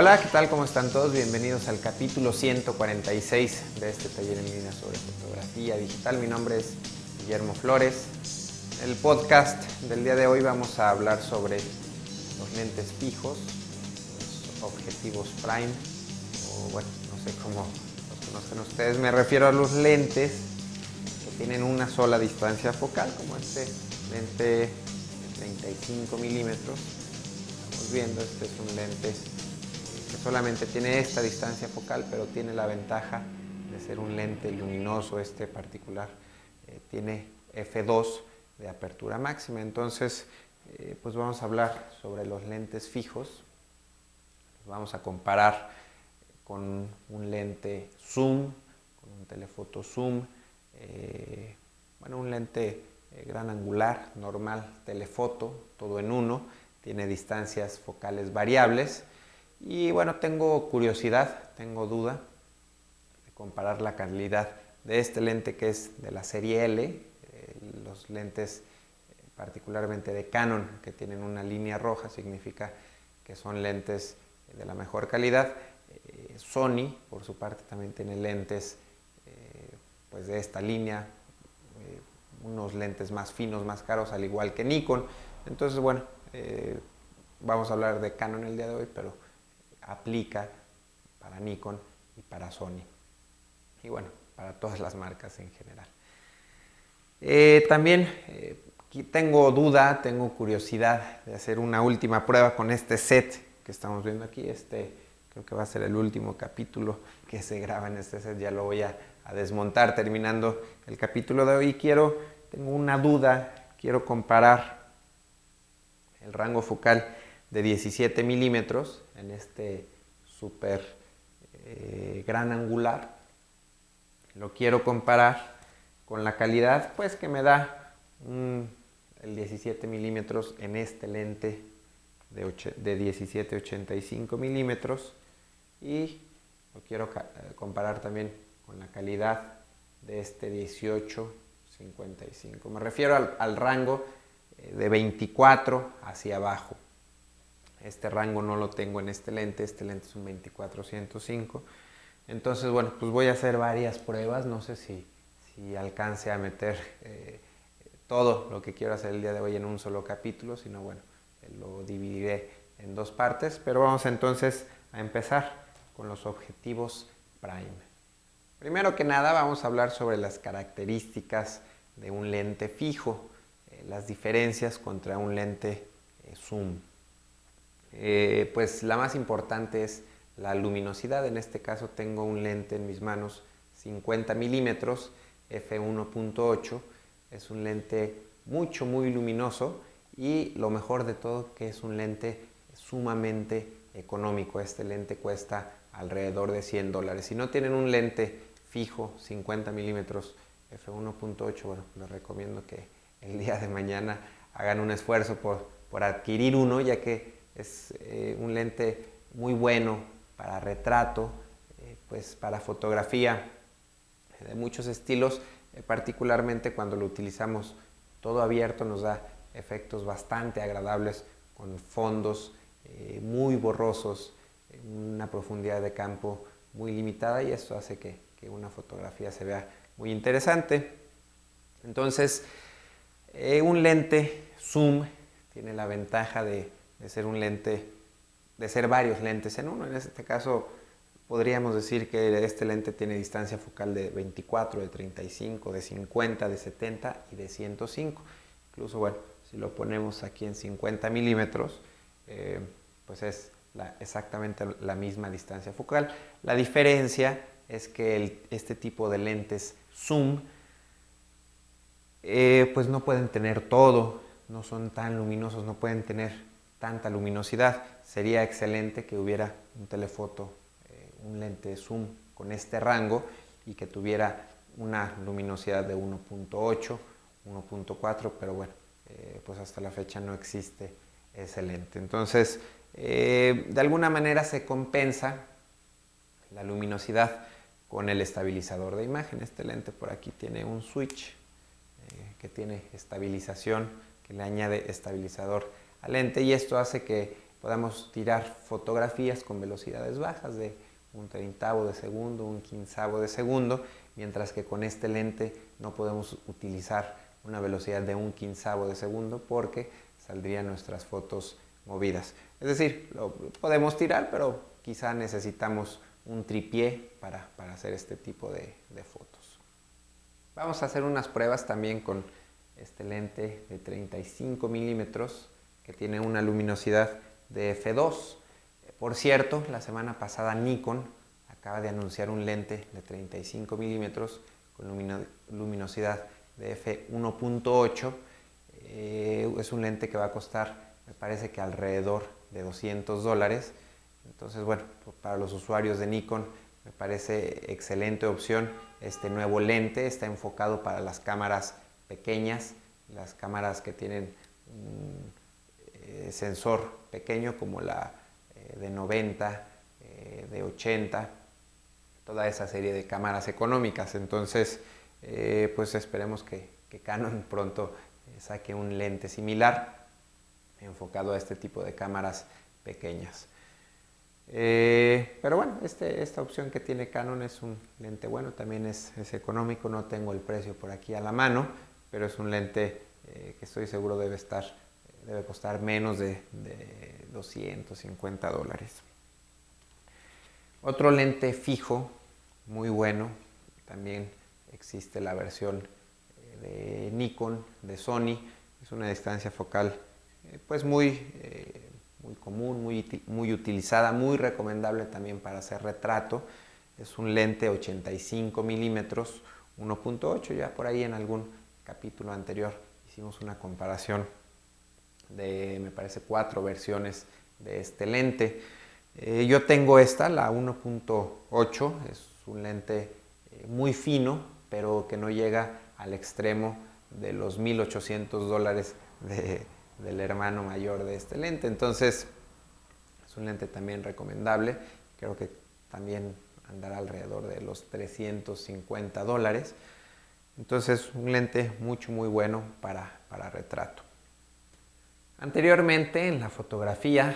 Hola, ¿qué tal? ¿Cómo están todos? Bienvenidos al capítulo 146 de este taller en línea sobre fotografía digital. Mi nombre es Guillermo Flores. El podcast del día de hoy vamos a hablar sobre los lentes fijos, los objetivos prime, o bueno, no sé cómo los conocen ustedes. Me refiero a los lentes que tienen una sola distancia focal, como este lente de 35 milímetros. Estamos viendo, este es un lente solamente tiene esta distancia focal, pero tiene la ventaja de ser un lente luminoso, este particular eh, tiene F2 de apertura máxima. Entonces, eh, pues vamos a hablar sobre los lentes fijos. vamos a comparar con un lente zoom, con un telefoto zoom, eh, bueno, un lente gran angular, normal, telefoto, todo en uno, tiene distancias focales variables y bueno, tengo curiosidad, tengo duda de comparar la calidad de este lente que es de la serie L, eh, los lentes eh, particularmente de Canon que tienen una línea roja significa que son lentes de la mejor calidad. Eh, Sony, por su parte, también tiene lentes pues de esta línea, unos lentes más finos, más caros, al igual que Nikon. Entonces, bueno, vamos a hablar de Canon el día de hoy, pero aplica para Nikon y para Sony. Y bueno, para todas las marcas en general. Eh, también eh, tengo duda, tengo curiosidad de hacer una última prueba con este set que estamos viendo aquí. Este creo que va a ser el último capítulo que se graba en este set. Ya lo voy a, a desmontar terminando el capítulo de hoy. Quiero, tengo una duda, quiero comparar el rango focal de 17 milímetros en este super eh, gran angular. Lo quiero comparar con la calidad pues que me da el 17 milímetros en este lente de, de 17-85 milímetros y lo quiero eh, comparar también con la calidad de este 18-55. Me refiero al, al rango eh, de 24 hacia abajo. Este rango no lo tengo en este lente, este lente es un 2405. Entonces, bueno, pues voy a hacer varias pruebas, no sé si, si alcance a meter eh, todo lo que quiero hacer el día de hoy en un solo capítulo, sino bueno, lo dividiré en dos partes, pero vamos entonces a empezar con los objetivos prime. Primero que nada vamos a hablar sobre las características de un lente fijo, eh, las diferencias contra un lente eh, zoom. Eh, pues la más importante es la luminosidad. En este caso tengo un lente en mis manos 50 milímetros f1.8. Es un lente mucho, muy luminoso y lo mejor de todo que es un lente sumamente económico. Este lente cuesta alrededor de 100 dólares. Si no tienen un lente fijo 50 milímetros f1.8, bueno, les recomiendo que el día de mañana hagan un esfuerzo por, por adquirir uno, ya que es eh, un lente muy bueno para retrato, eh, pues para fotografía de muchos estilos, eh, particularmente cuando lo utilizamos todo abierto nos da efectos bastante agradables con fondos muy borrosos, una profundidad de campo muy limitada y esto hace que, que una fotografía se vea muy interesante. Entonces, un lente zoom tiene la ventaja de de ser un lente, de ser varios lentes en uno. En este caso podríamos decir que este lente tiene distancia focal de 24, de 35, de 50, de 70 y de 105. Incluso, bueno, si lo ponemos aquí en 50 milímetros, eh, pues es exactamente la misma distancia focal. La diferencia es que este tipo de lentes zoom eh, pues no pueden tener todo, no son tan luminosos, no pueden tener tanta luminosidad. Sería excelente que hubiera un telefoto, eh, un lente zoom con este rango y que tuviera una luminosidad de 1.8, 1.4, pero bueno, eh, pues hasta la fecha no existe ese lente. Entonces, eh, de alguna manera se compensa la luminosidad con el estabilizador de imagen. Este lente por aquí tiene un switch que tiene estabilización, que le añade estabilizador lente y esto hace que podamos tirar fotografías con velocidades bajas de un treintavo de segundo, un quinzavo de segundo, mientras que con este lente no podemos utilizar una velocidad de un quinzavo de segundo porque saldrían nuestras fotos movidas. Es decir, lo podemos tirar, pero quizá necesitamos un tripié para, hacer este tipo de, de fotos. Vamos a hacer unas pruebas también con este lente de 35 milímetros que tiene una luminosidad de F2. Por cierto, la semana pasada Nikon acaba de anunciar un lente de 35 milímetros con luminosidad de F1.8. Eh, es un lente que va a costar, me parece que alrededor de 200 dólares. Entonces, bueno, para los usuarios de Nikon me parece excelente opción este nuevo lente. Está enfocado para las cámaras pequeñas, las cámaras que tienen eh, sensor pequeño como la eh, de 90, eh, de 80, toda esa serie de cámaras económicas. Entonces, pues esperemos que, Canon pronto saque un lente similar enfocado a este tipo de cámaras pequeñas. pero bueno, este, esta opción que tiene Canon es un lente bueno, también es, económico, no tengo el precio por aquí a la mano, pero es un lente que estoy seguro debe estar debe costar menos de, 250 dólares. Otro lente fijo, muy bueno, también existe la versión eh, de Nikon, de Sony, es una distancia focal eh, pues muy, eh, muy común, muy, muy utilizada, muy recomendable también para hacer retrato. Es un lente 85 milímetros, 1.8, ya por ahí en algún capítulo anterior hicimos una comparación de, me parece, cuatro versiones de este lente. Eh, yo tengo esta, la 1.8, es un lente eh, muy fino, pero que no llega al extremo de los 1.800 dólares del hermano mayor de este lente. Entonces, es un lente también recomendable. Creo que también andará alrededor de los 350 dólares. Entonces, un lente mucho, muy bueno para, para retrato. Anteriormente en la fotografía,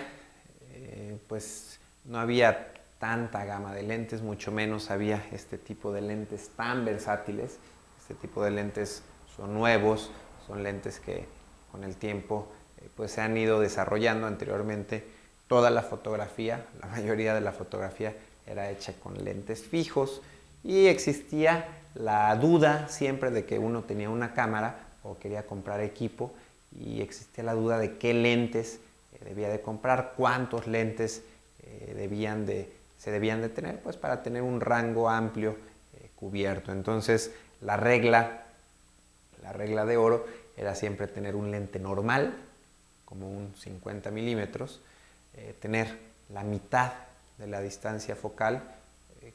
eh, pues no había tanta gama de lentes, mucho menos había este tipo de lentes tan versátiles. Este tipo de lentes son nuevos, son lentes que con el tiempo eh, pues se han ido desarrollando anteriormente. Toda la fotografía, la mayoría de la fotografía era hecha con lentes fijos y existía la duda siempre de que uno tenía una cámara o quería comprar equipo y existía la duda de qué lentes eh, debía de comprar, cuántos lentes eh, debían de, se debían de tener, pues para tener un rango amplio eh, cubierto. Entonces la regla, la regla de oro era siempre tener un lente normal, como un 50 milímetros, tener la mitad de la distancia focal,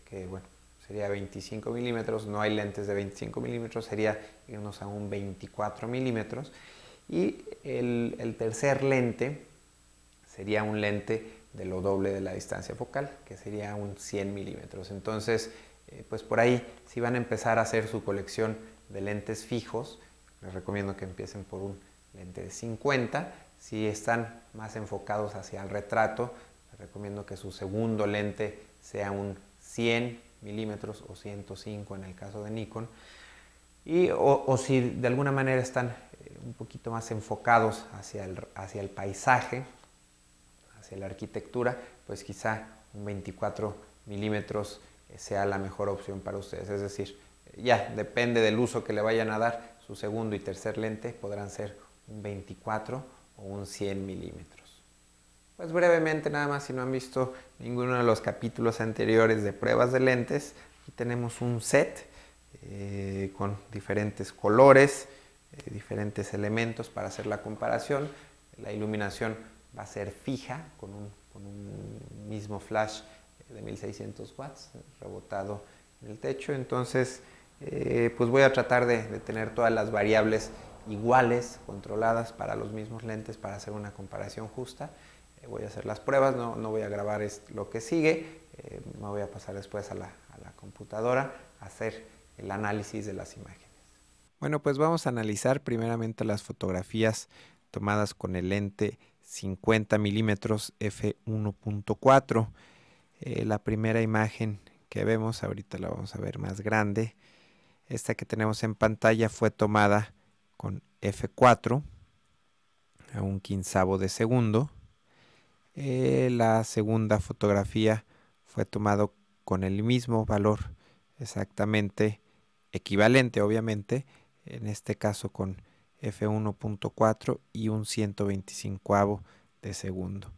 que bueno, sería 25 milímetros, no hay lentes de 25 milímetros, sería irnos a un 24 milímetros y el, tercer lente sería un lente de lo doble de la distancia focal, que sería un 100 milímetros. Entonces, eh, pues por ahí, si van a empezar a hacer su colección de lentes fijos, les recomiendo que empiecen por un lente de 50. Si están más enfocados hacia el retrato, les recomiendo que su segundo lente sea un 100 milímetros o 105 en el caso de Nikon. Y, o si de alguna manera están un poquito más enfocados hacia el, hacia el paisaje, hacia la arquitectura, pues quizá un 24 milímetros eh, sea la mejor opción para ustedes. Es decir, ya depende del uso que le vayan a dar, su segundo y tercer lente podrán ser un 24 o un 100 milímetros. Pues brevemente nada más, si no han visto ninguno de los capítulos anteriores de pruebas de lentes, tenemos un set eh, con diferentes colores, eh, diferentes elementos para hacer la comparación. La iluminación va a ser fija con un, mismo flash de 1600 watts rebotado en el techo. Entonces, eh, pues voy a tratar de, tener todas las variables iguales, controladas para los mismos lentes para hacer una comparación justa. Eh, voy a hacer las pruebas, no, voy a grabar lo que sigue, me voy a pasar después a la, a la computadora a hacer el análisis de las imágenes. Bueno, pues vamos a analizar primeramente las fotografías tomadas con el lente 50 milímetros f1.4. Eh, la primera imagen que vemos, ahorita la vamos a ver más grande, esta que tenemos en pantalla fue tomada con f4 a un quinzavo de segundo. Eh, la segunda fotografía fue tomado con el mismo valor exactamente equivalente obviamente en este caso con f1.4 y un 125 de segundo.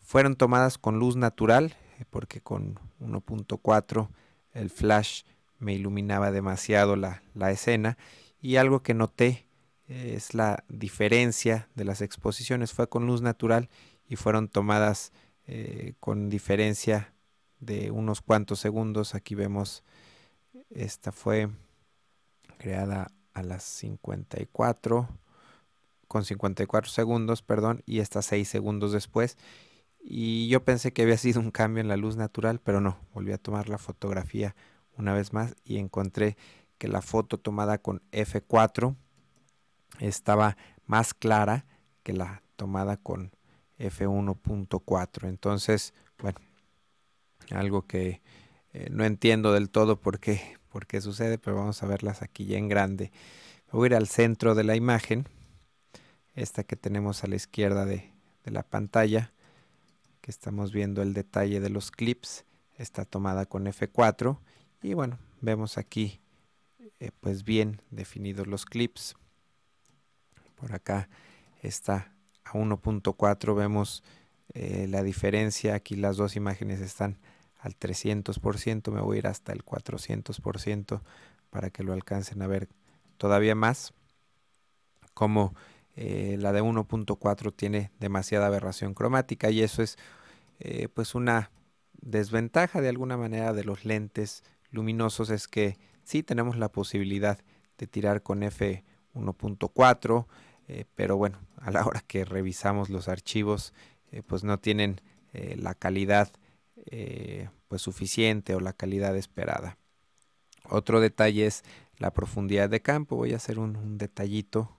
Fueron tomadas con luz natural eh, porque con 1.4 el flash me iluminaba demasiado la, la escena y algo que noté eh, es la diferencia de las exposiciones. Fue con luz natural y fueron tomadas eh, con diferencia de unos cuantos segundos. Aquí vemos esta fue creada a las 54 con 54 segundos perdón y esta 6 segundos después y yo pensé que había sido un cambio en la luz natural, pero no, volví a tomar la fotografía una vez más y encontré que la foto tomada con F4 estaba más clara que la tomada con F1.4. Entonces, bueno, algo que eh, no entiendo del todo por qué, por qué sucede, pero vamos a verlas aquí ya en grande. voy a ir al centro de la imagen, esta que tenemos a la izquierda de, la pantalla que estamos viendo el detalle de los clips. Está tomada con F4 y bueno vemos aquí eh, pues bien definidos los clips. Por acá está a 1.4 vemos eh, la diferencia. Aquí las dos imágenes están al 300% me voy a ir hasta el 400% para que lo alcancen a ver todavía más como eh, la de 1.4 tiene demasiada aberración cromática y eso es eh, pues una desventaja de alguna manera de los lentes luminosos es que sí tenemos la posibilidad de tirar con f1.4 eh, pero bueno a la hora que revisamos los archivos pues no tienen la calidad pues suficiente o la calidad esperada. Otro detalle es la profundidad de campo. Voy a hacer un detallito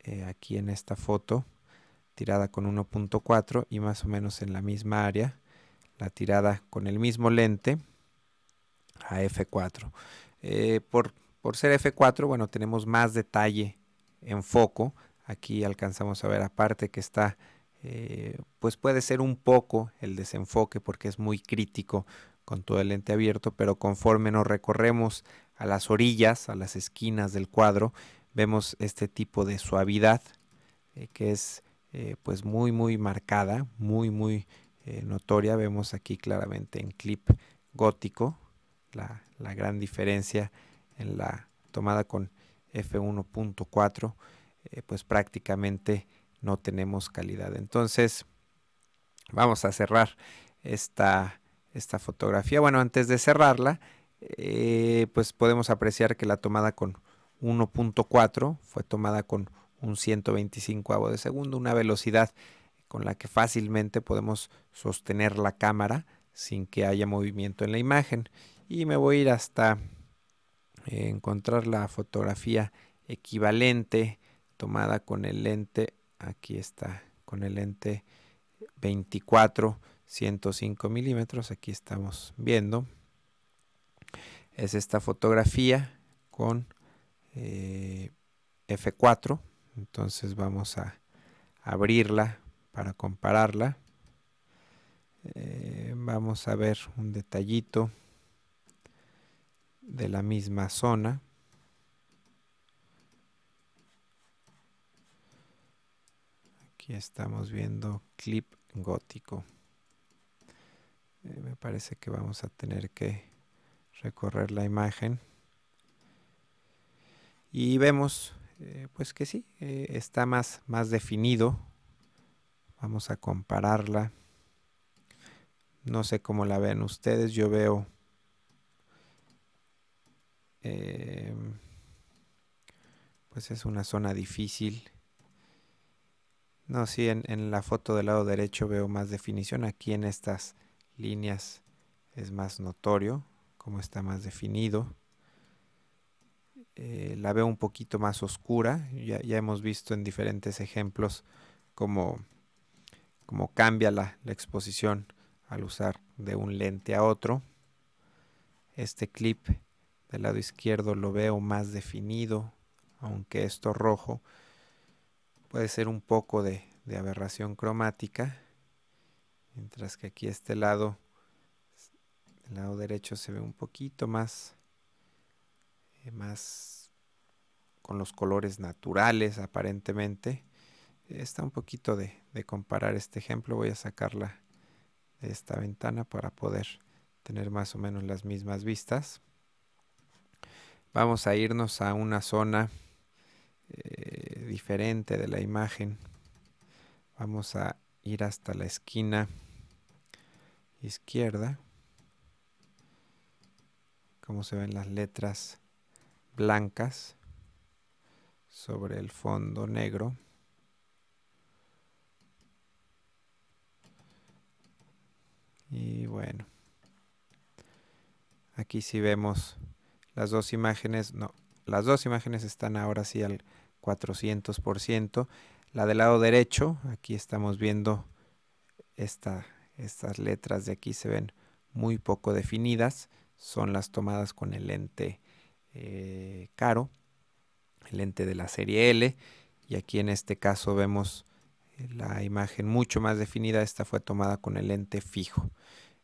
eh, aquí en esta foto tirada con 1.4 y más o menos en la misma área la tirada con el mismo lente a f4 eh, por, por ser f4 bueno tenemos más detalle en foco. Aquí alcanzamos a ver aparte que está eh, pues puede ser un poco el desenfoque porque es muy crítico con todo el lente abierto pero conforme nos recorremos a las orillas a las esquinas del cuadro vemos este tipo de suavidad eh, que es eh, pues muy muy marcada, muy muy notoria. Vemos aquí claramente en clip gótico la, la gran diferencia en la tomada con f1.4 pues prácticamente no tenemos calidad. Entonces vamos a cerrar esta, esta fotografía. Bueno, antes de cerrarla, pues podemos apreciar que la tomada con 1.4 fue tomada con un 125 de segundo, una velocidad con la que fácilmente podemos sostener la cámara sin que haya movimiento en la imagen. Y me voy a ir hasta eh, encontrar la fotografía equivalente tomada con el lente, aquí está, con el lente 24 105 milímetros, aquí estamos viendo. Es esta fotografía con eh, F4 entonces vamos a abrirla para compararla eh, vamos a ver un detallito de la misma zona aquí estamos viendo clip gótico eh, me parece que vamos a tener que recorrer la imagen y vemos eh, pues que sí, eh, está más, más definido. Vamos a compararla. No sé cómo la ven ustedes, yo veo pues es una zona difícil. No, sí, en, la foto del lado derecho veo más definición. Aquí en estas líneas es más notorio, cómo está más definido. Eh, la veo un poquito más oscura. Ya, hemos visto en diferentes ejemplos como cómo cambia la, la exposición al usar de un lente a otro. Este clip del lado izquierdo lo veo más definido, aunque esto rojo puede ser un poco de, aberración cromática, mientras que aquí este lado, el lado derecho se ve un poquito más, eh, más con los colores naturales aparentemente. Está un poquito de, de comparar este ejemplo, voy a sacarla de esta ventana para poder tener más o menos las mismas vistas. Vamos a irnos a una zona eh, diferente de la imagen. Vamos a ir hasta la esquina izquierda. Como se ven las letras blancas sobre el fondo negro. Y bueno, aquí si vemos las dos imágenes, no, las dos imágenes están ahora sí al 400%. La del lado derecho, aquí estamos viendo esta, estas letras de aquí se ven muy poco definidas. Son las tomadas con el lente eh, caro, el lente de la serie L. Y aquí en este caso vemos eh, la imagen mucho más definida. Esta fue tomada con el lente fijo.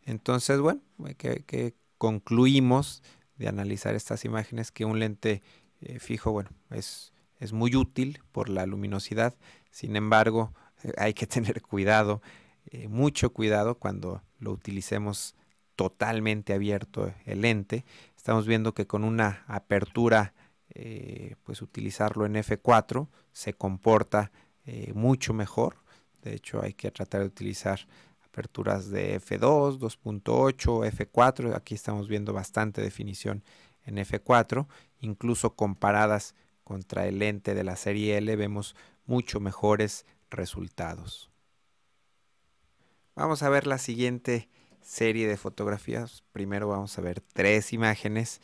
Entonces, bueno, que concluimos de analizar estas imágenes que un lente eh, fijo, bueno, es, es muy útil por la luminosidad, sin embargo, eh, hay que tener cuidado, eh, mucho cuidado cuando lo utilicemos totalmente abierto el lente. Estamos viendo que con una apertura, pues utilizarlo en F4 se comporta mucho mejor. De hecho, hay que tratar de utilizar aperturas de F2, 2.8, F4. Aquí estamos viendo bastante definición en F4. Incluso comparadas contra el lente de la serie L vemos mucho mejores resultados. Vamos a ver la siguiente serie de fotografías. Primero vamos a ver tres imágenes.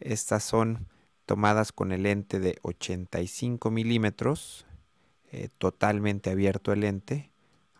Estas son tomadas con el lente de 85 milímetros, eh, totalmente abierto el lente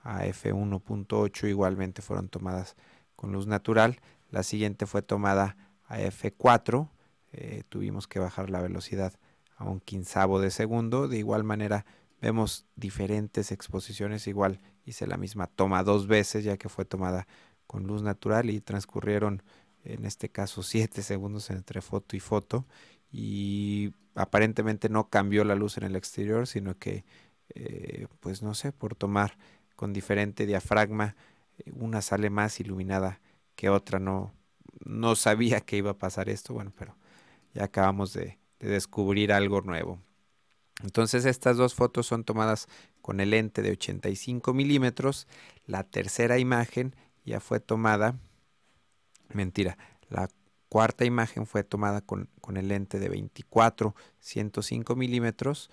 a f1.8 igualmente fueron tomadas con luz natural. La siguiente fue tomada a f4. Eh, tuvimos que bajar la velocidad a un quinzavo de segundo. De igual manera vemos diferentes exposiciones. Igual hice la misma toma dos veces ya que fue tomada con luz natural y transcurrieron en este caso 7 segundos entre foto y foto y aparentemente no cambió la luz en el exterior sino que eh, pues no sé por tomar con diferente diafragma, eh, una sale más iluminada que otra, no, no sabía que iba a pasar esto, bueno, pero ya acabamos de, descubrir algo nuevo. Entonces estas dos fotos son tomadas con el lente de 85 milímetros. La tercera imagen ya fue tomada, mentira, la cuarta imagen fue tomada con, con el lente de 24, 105 milímetros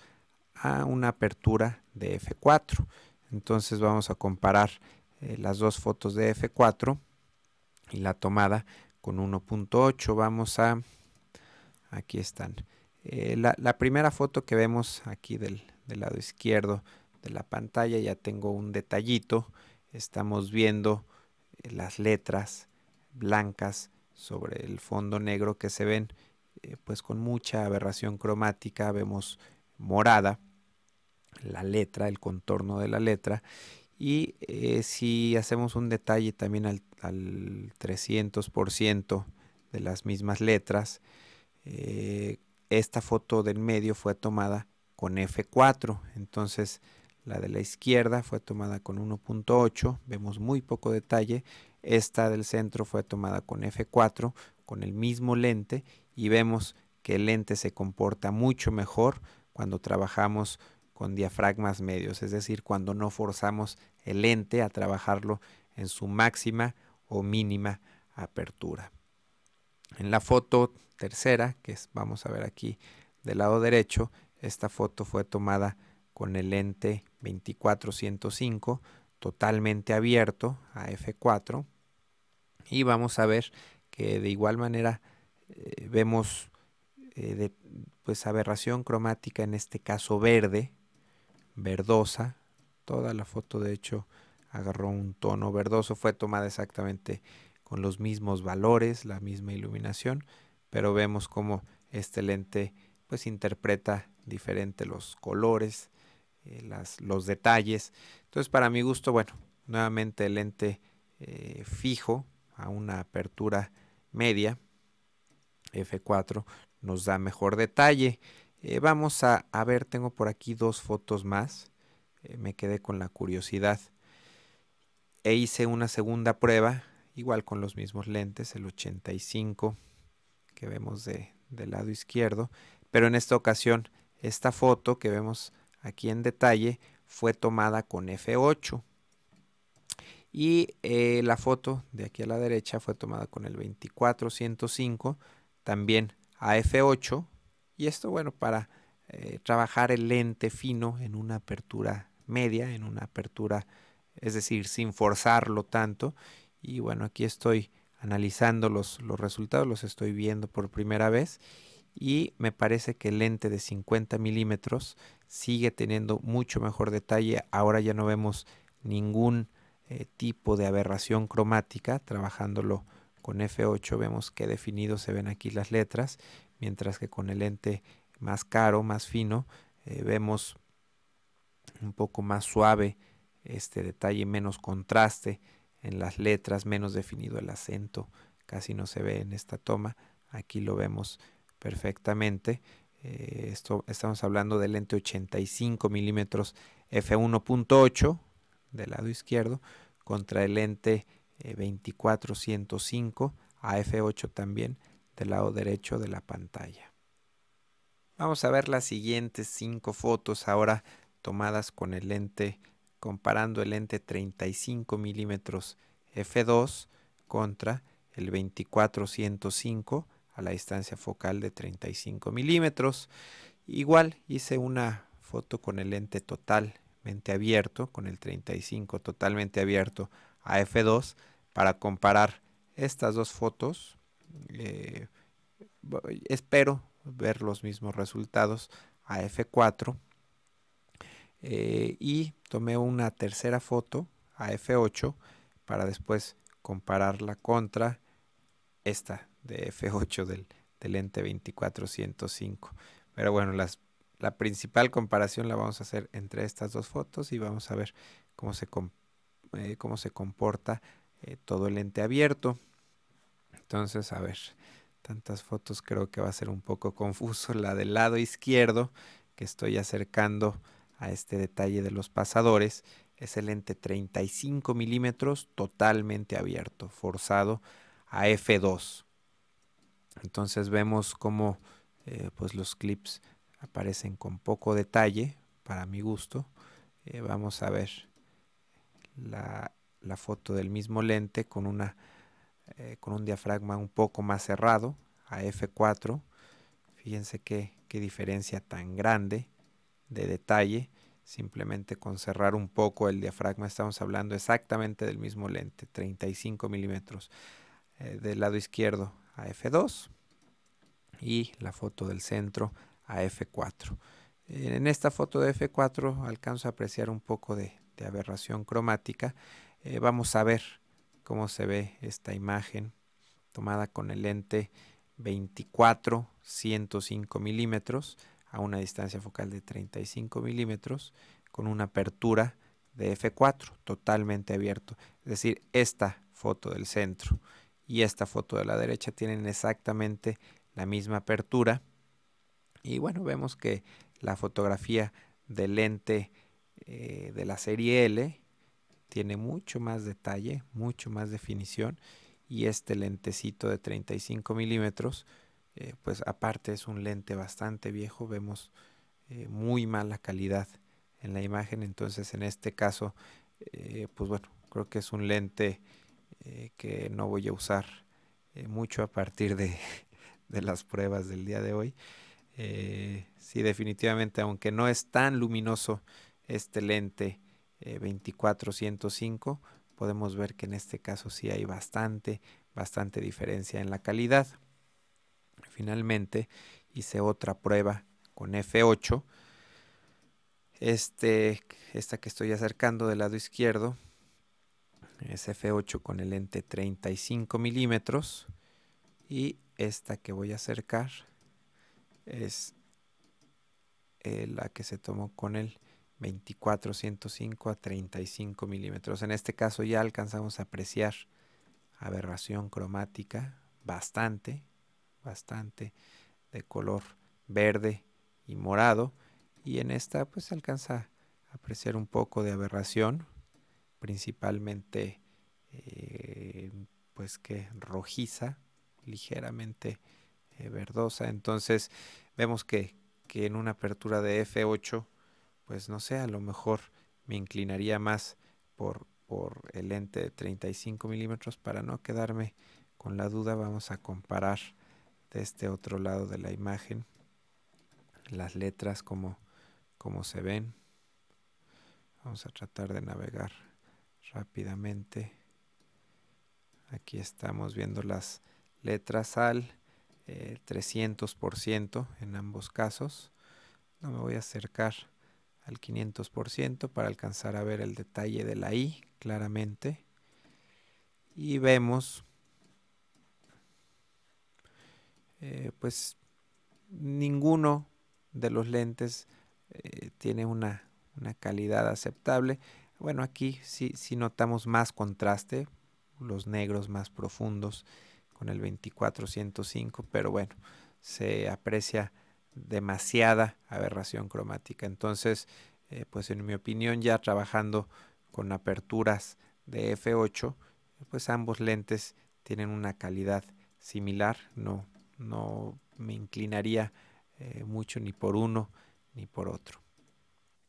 a una apertura de f4. Entonces vamos a comparar eh, las dos fotos de F4 y la tomada con 1.8. Vamos a... Aquí están. Eh, la, primera foto que vemos aquí del, lado izquierdo de la pantalla ya tengo un detallito. Estamos viendo eh, las letras blancas sobre el fondo negro que se ven pues con mucha aberración cromática. Vemos morada la letra, el contorno de la letra. Y eh, si hacemos un detalle también al, 300% de las mismas letras, eh, esta foto del medio fue tomada con F4. Entonces la de la izquierda fue tomada con 1.8, vemos muy poco detalle. Esta del centro fue tomada con F4, con el mismo lente, y vemos que el lente se comporta mucho mejor cuando trabajamos con diafragmas medios, es decir, cuando no forzamos el lente a trabajarlo en su máxima o mínima apertura. En la foto tercera, que vamos a ver aquí del lado derecho, esta foto fue tomada con el lente 2405 totalmente abierto a f4 y vamos a ver que de igual manera eh, vemos eh, pues aberración cromática en este caso verde verdosa. Toda la foto de hecho agarró un tono verdoso, fue tomada exactamente con los mismos valores, la misma iluminación, pero vemos cómo este lente pues interpreta diferente los colores, eh, las, los detalles. Entonces para mi gusto, bueno, nuevamente el lente eh, fijo a una apertura media, F4, nos da mejor detalle. Eh, vamos a, a, ver, tengo por aquí dos fotos más. me quedé con la curiosidad. E hice una segunda prueba, igual con los mismos lentes, el 85 que vemos de, del lado izquierdo. Pero en esta ocasión, esta foto que vemos aquí en detalle fue tomada con F8. Y eh, la foto de aquí a la derecha fue tomada con el 2405, también a F8. Y esto, bueno, para eh, trabajar el lente fino en una apertura media, en una apertura, es decir, sin forzarlo tanto. Y bueno, aquí estoy analizando los, los resultados, los estoy viendo por primera vez y me parece que el lente de 50 milímetros sigue teniendo mucho mejor detalle. Ahora ya no vemos ningún eh, tipo de aberración cromática. Trabajándolo con F8 vemos que definido se ven aquí las letras, mientras que con el lente más caro, más fino, eh, vemos un poco más suave este detalle, menos contraste en las letras, menos definido el acento, casi no se ve en esta toma. Aquí lo vemos perfectamente. Eh, esto estamos hablando del lente 85 milímetros f1.8 del lado izquierdo contra el lente 2405 eh, a f8 también del lado derecho de la pantalla. Vamos a ver las siguientes cinco fotos ahora tomadas con el lente comparando el lente 35 milímetros f2 contra el 2405 a la distancia focal de 35 milímetros. Igual hice una foto con el lente totalmente abierto, con el 35 totalmente abierto a f2 para comparar estas dos fotos. Eh, espero ver los mismos resultados a f4 eh, y tomé una tercera foto a f8 para después compararla contra esta de F8 del, lente 2405. Pero bueno, las, la principal comparación la vamos a hacer entre estas dos fotos y vamos a ver cómo se, eh, cómo se comporta eh, todo el lente abierto. Entonces, a ver, tantas fotos creo que va a ser un poco confuso. La del lado izquierdo, que estoy acercando a este detalle de los pasadores, es el lente 35 milímetros totalmente abierto, forzado a F2. Entonces vemos cómo eh, pues los clips aparecen con poco detalle para mi gusto. Eh, vamos a ver la, foto del mismo lente con, una, eh, con un diafragma un poco más cerrado a f4. Fíjense qué, qué diferencia tan grande de detalle. Simplemente con cerrar un poco el diafragma estamos hablando exactamente del mismo lente, 35 milímetros del lado izquierdo a F2 y la foto del centro a F4. En esta foto de F4 alcanzo a apreciar un poco de, aberración cromática. Eh, vamos a ver cómo se ve esta imagen tomada con el lente 24 105 milímetros a una distancia focal de 35 milímetros con una apertura de F4 totalmente abierto. Es decir, esta foto del centro y esta foto de la derecha tienen exactamente la misma apertura. Y bueno, vemos que la fotografía del lente eh, de la serie L tiene mucho más detalle, mucho más definición. Y este lentecito de 35 milímetros, eh, pues aparte es un lente bastante viejo, vemos eh, muy mala calidad en la imagen. Entonces en este caso, pues bueno, creo que es un lente que no voy a usar mucho a partir de, las pruebas del día de hoy. Eh, sí, definitivamente, aunque no es tan luminoso este lente eh, 2405, podemos ver que en este caso sí hay bastante, bastante diferencia en la calidad. Finalmente hice otra prueba con F8. Este, esta que estoy acercando del lado izquierdo es F8 con el lente 35 milímetros y esta que voy a acercar es eh, la que se tomó con el 24-105 a 35 milímetros. En este caso ya alcanzamos a apreciar aberración cromática bastante, bastante de color verde y morado y en esta pues alcanza a apreciar un poco de aberración principalmente eh, pues que rojiza ligeramente eh, verdosa. Entonces vemos que, que en una apertura de F8 pues no sé a lo mejor me inclinaría más por, por el lente de 35 milímetros para no quedarme con la duda. Vamos a comparar de este otro lado de la imagen las letras como, como se ven. Vamos a tratar de navegar rápidamente. Aquí estamos viendo las letras al 300% eh, en ambos casos. No me voy a acercar al 500% para alcanzar a ver el detalle de la I claramente. Y vemos eh, pues ninguno de los lentes eh, tiene una, calidad aceptable. Bueno, aquí sí, sí notamos más contraste, los negros más profundos con el 2405, pero bueno, se aprecia demasiada aberración cromática. Entonces, eh, pues en mi opinión, ya trabajando con aperturas de F8, pues ambos lentes tienen una calidad similar. No, no me inclinaría eh, mucho ni por uno ni por otro.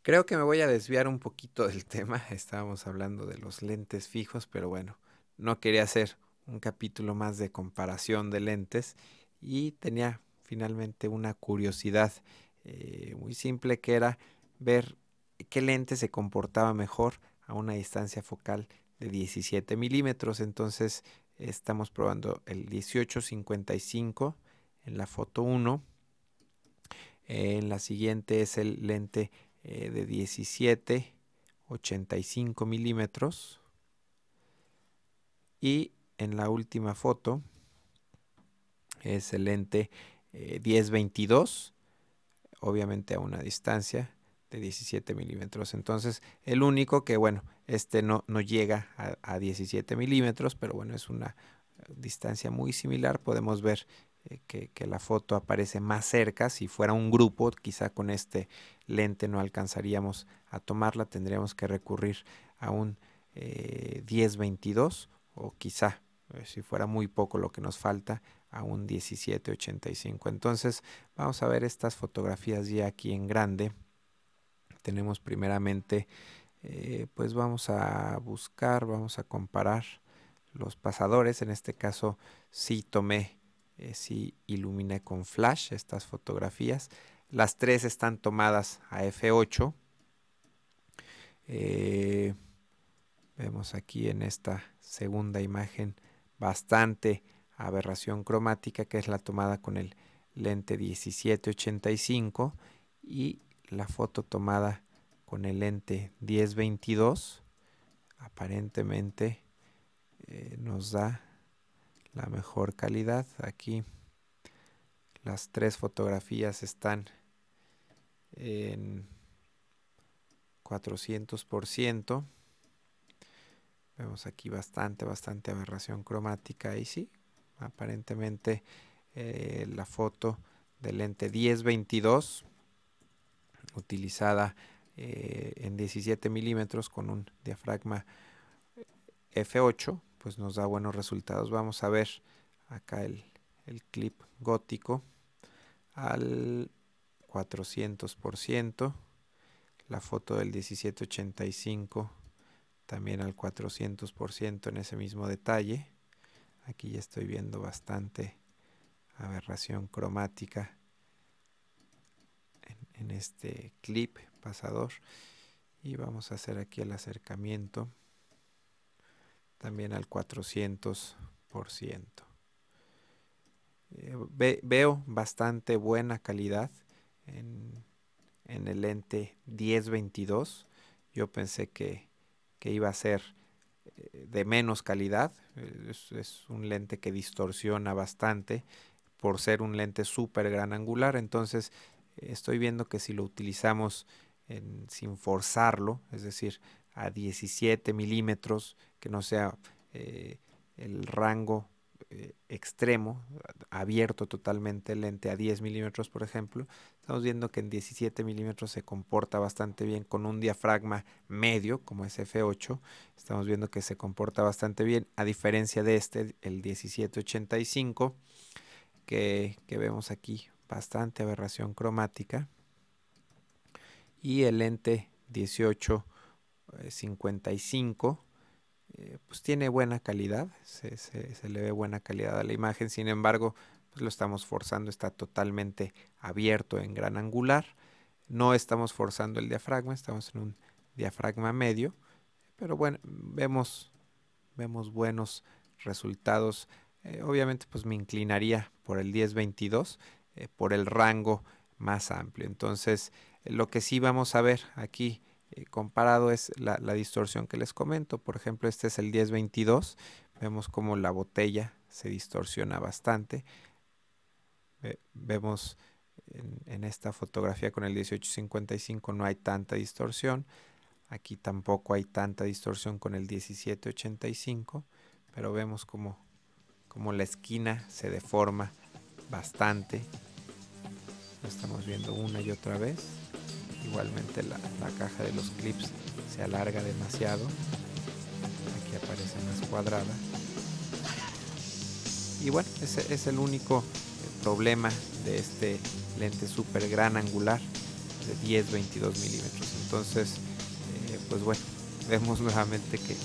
Creo que me voy a desviar un poquito del tema. Estábamos hablando de los lentes fijos, pero bueno, no quería hacer un capítulo más de comparación de lentes y tenía finalmente una curiosidad eh, muy simple que era ver qué lente se comportaba mejor a una distancia focal de 17 milímetros. Entonces estamos probando el 1855 en la foto 1. en la siguiente es el lente eh, de 17 85 milímetros. Y en la última foto es el lente 10-22, eh, obviamente a una distancia de 17 milímetros. Entonces, el único que, bueno, este no, no llega a, 17 milímetros, pero bueno, es una distancia muy similar. Podemos ver eh, que, la foto aparece más cerca. Si fuera un grupo, quizá con este lente no alcanzaríamos a tomarla. Tendríamos que recurrir a un 10-22 eh, o quizá, si fuera muy poco lo que nos falta, a un 1785. Entonces vamos a ver estas fotografías ya aquí en grande. Tenemos primeramente, eh, pues vamos a buscar, vamos a comparar los pasadores. En este caso sí tomé, eh, sí iluminé con flash estas fotografías. Las tres están tomadas a F8. Eh, vemos aquí en esta segunda imagen bastante aberración cromática, que es la tomada con el lente 1785 y la foto tomada con el lente 1022 aparentemente eh, nos da la mejor calidad. Aquí las tres fotografías están en 400% vemos aquí bastante bastante aberración cromática y sí aparentemente eh, la foto del lente 1022 utilizada eh, en 17 milímetros con un diafragma F8 pues nos da buenos resultados. Vamos a ver acá el, el clip gótico al 400% la foto del 1785 también al 400% en ese mismo detalle. Aquí ya estoy viendo bastante aberración cromática en, este clip pasador. Y vamos a hacer aquí el acercamiento también al 400%. Eh, veo bastante buena calidad en, el lente 1022. Yo pensé que, que iba a ser eh, de menos calidad. Es, un lente que distorsiona bastante por ser un lente súper gran angular. Entonces estoy viendo que si lo utilizamos sin forzarlo, es decir, a 17 milímetros, que no sea eh, el rango eh, extremo, abierto totalmente el lente a 10 milímetros, por ejemplo, estamos viendo que en 17 milímetros se comporta bastante bien con un diafragma medio, como es F8. Estamos viendo que se comporta bastante bien, a diferencia de este, el 1785, que, que vemos aquí bastante aberración cromática. Y el lente 1855 eh, pues tiene buena calidad, se, le ve buena calidad a la imagen, sin embargo, pues lo estamos forzando, está totalmente abierto en gran angular, no estamos forzando el diafragma, estamos en un diafragma medio, pero bueno, vemos, vemos buenos resultados, eh, obviamente pues me inclinaría por el 1022, eh, por el rango más amplio, entonces lo que sí vamos a ver aquí, eh, comparado es la, distorsión que les comento. Por ejemplo, este es el 1022. Vemos como la botella se distorsiona bastante. vemos en, esta fotografía con el 1855 no hay tanta distorsión. Aquí tampoco hay tanta distorsión con el 1785. Pero vemos como la esquina se deforma bastante. Lo estamos viendo una y otra vez. Igualmente la, caja de los clips se alarga demasiado. Aquí aparece más cuadrada. Y bueno, ese es el único eh, problema de este lente super gran angular de 10-22 milímetros. Entonces, eh, pues bueno, vemos nuevamente que,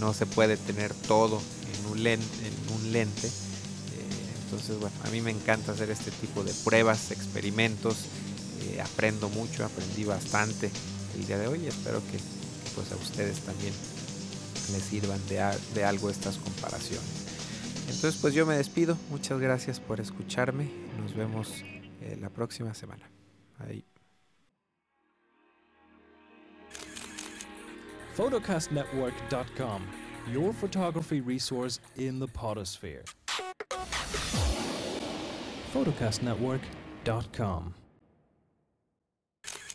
no se puede tener todo en un lente. En un lente. Eh, entonces, bueno, a mí me encanta hacer este tipo de pruebas, experimentos aprendo mucho, aprendí bastante el día de hoy espero que, pues a ustedes también les sirvan de, algo estas comparaciones. Entonces pues yo me despido, muchas gracias por escucharme, nos vemos eh, la próxima semana. Ahí. photocastnetwork.com, your photography resource in the potosphere. photocastnetwork.com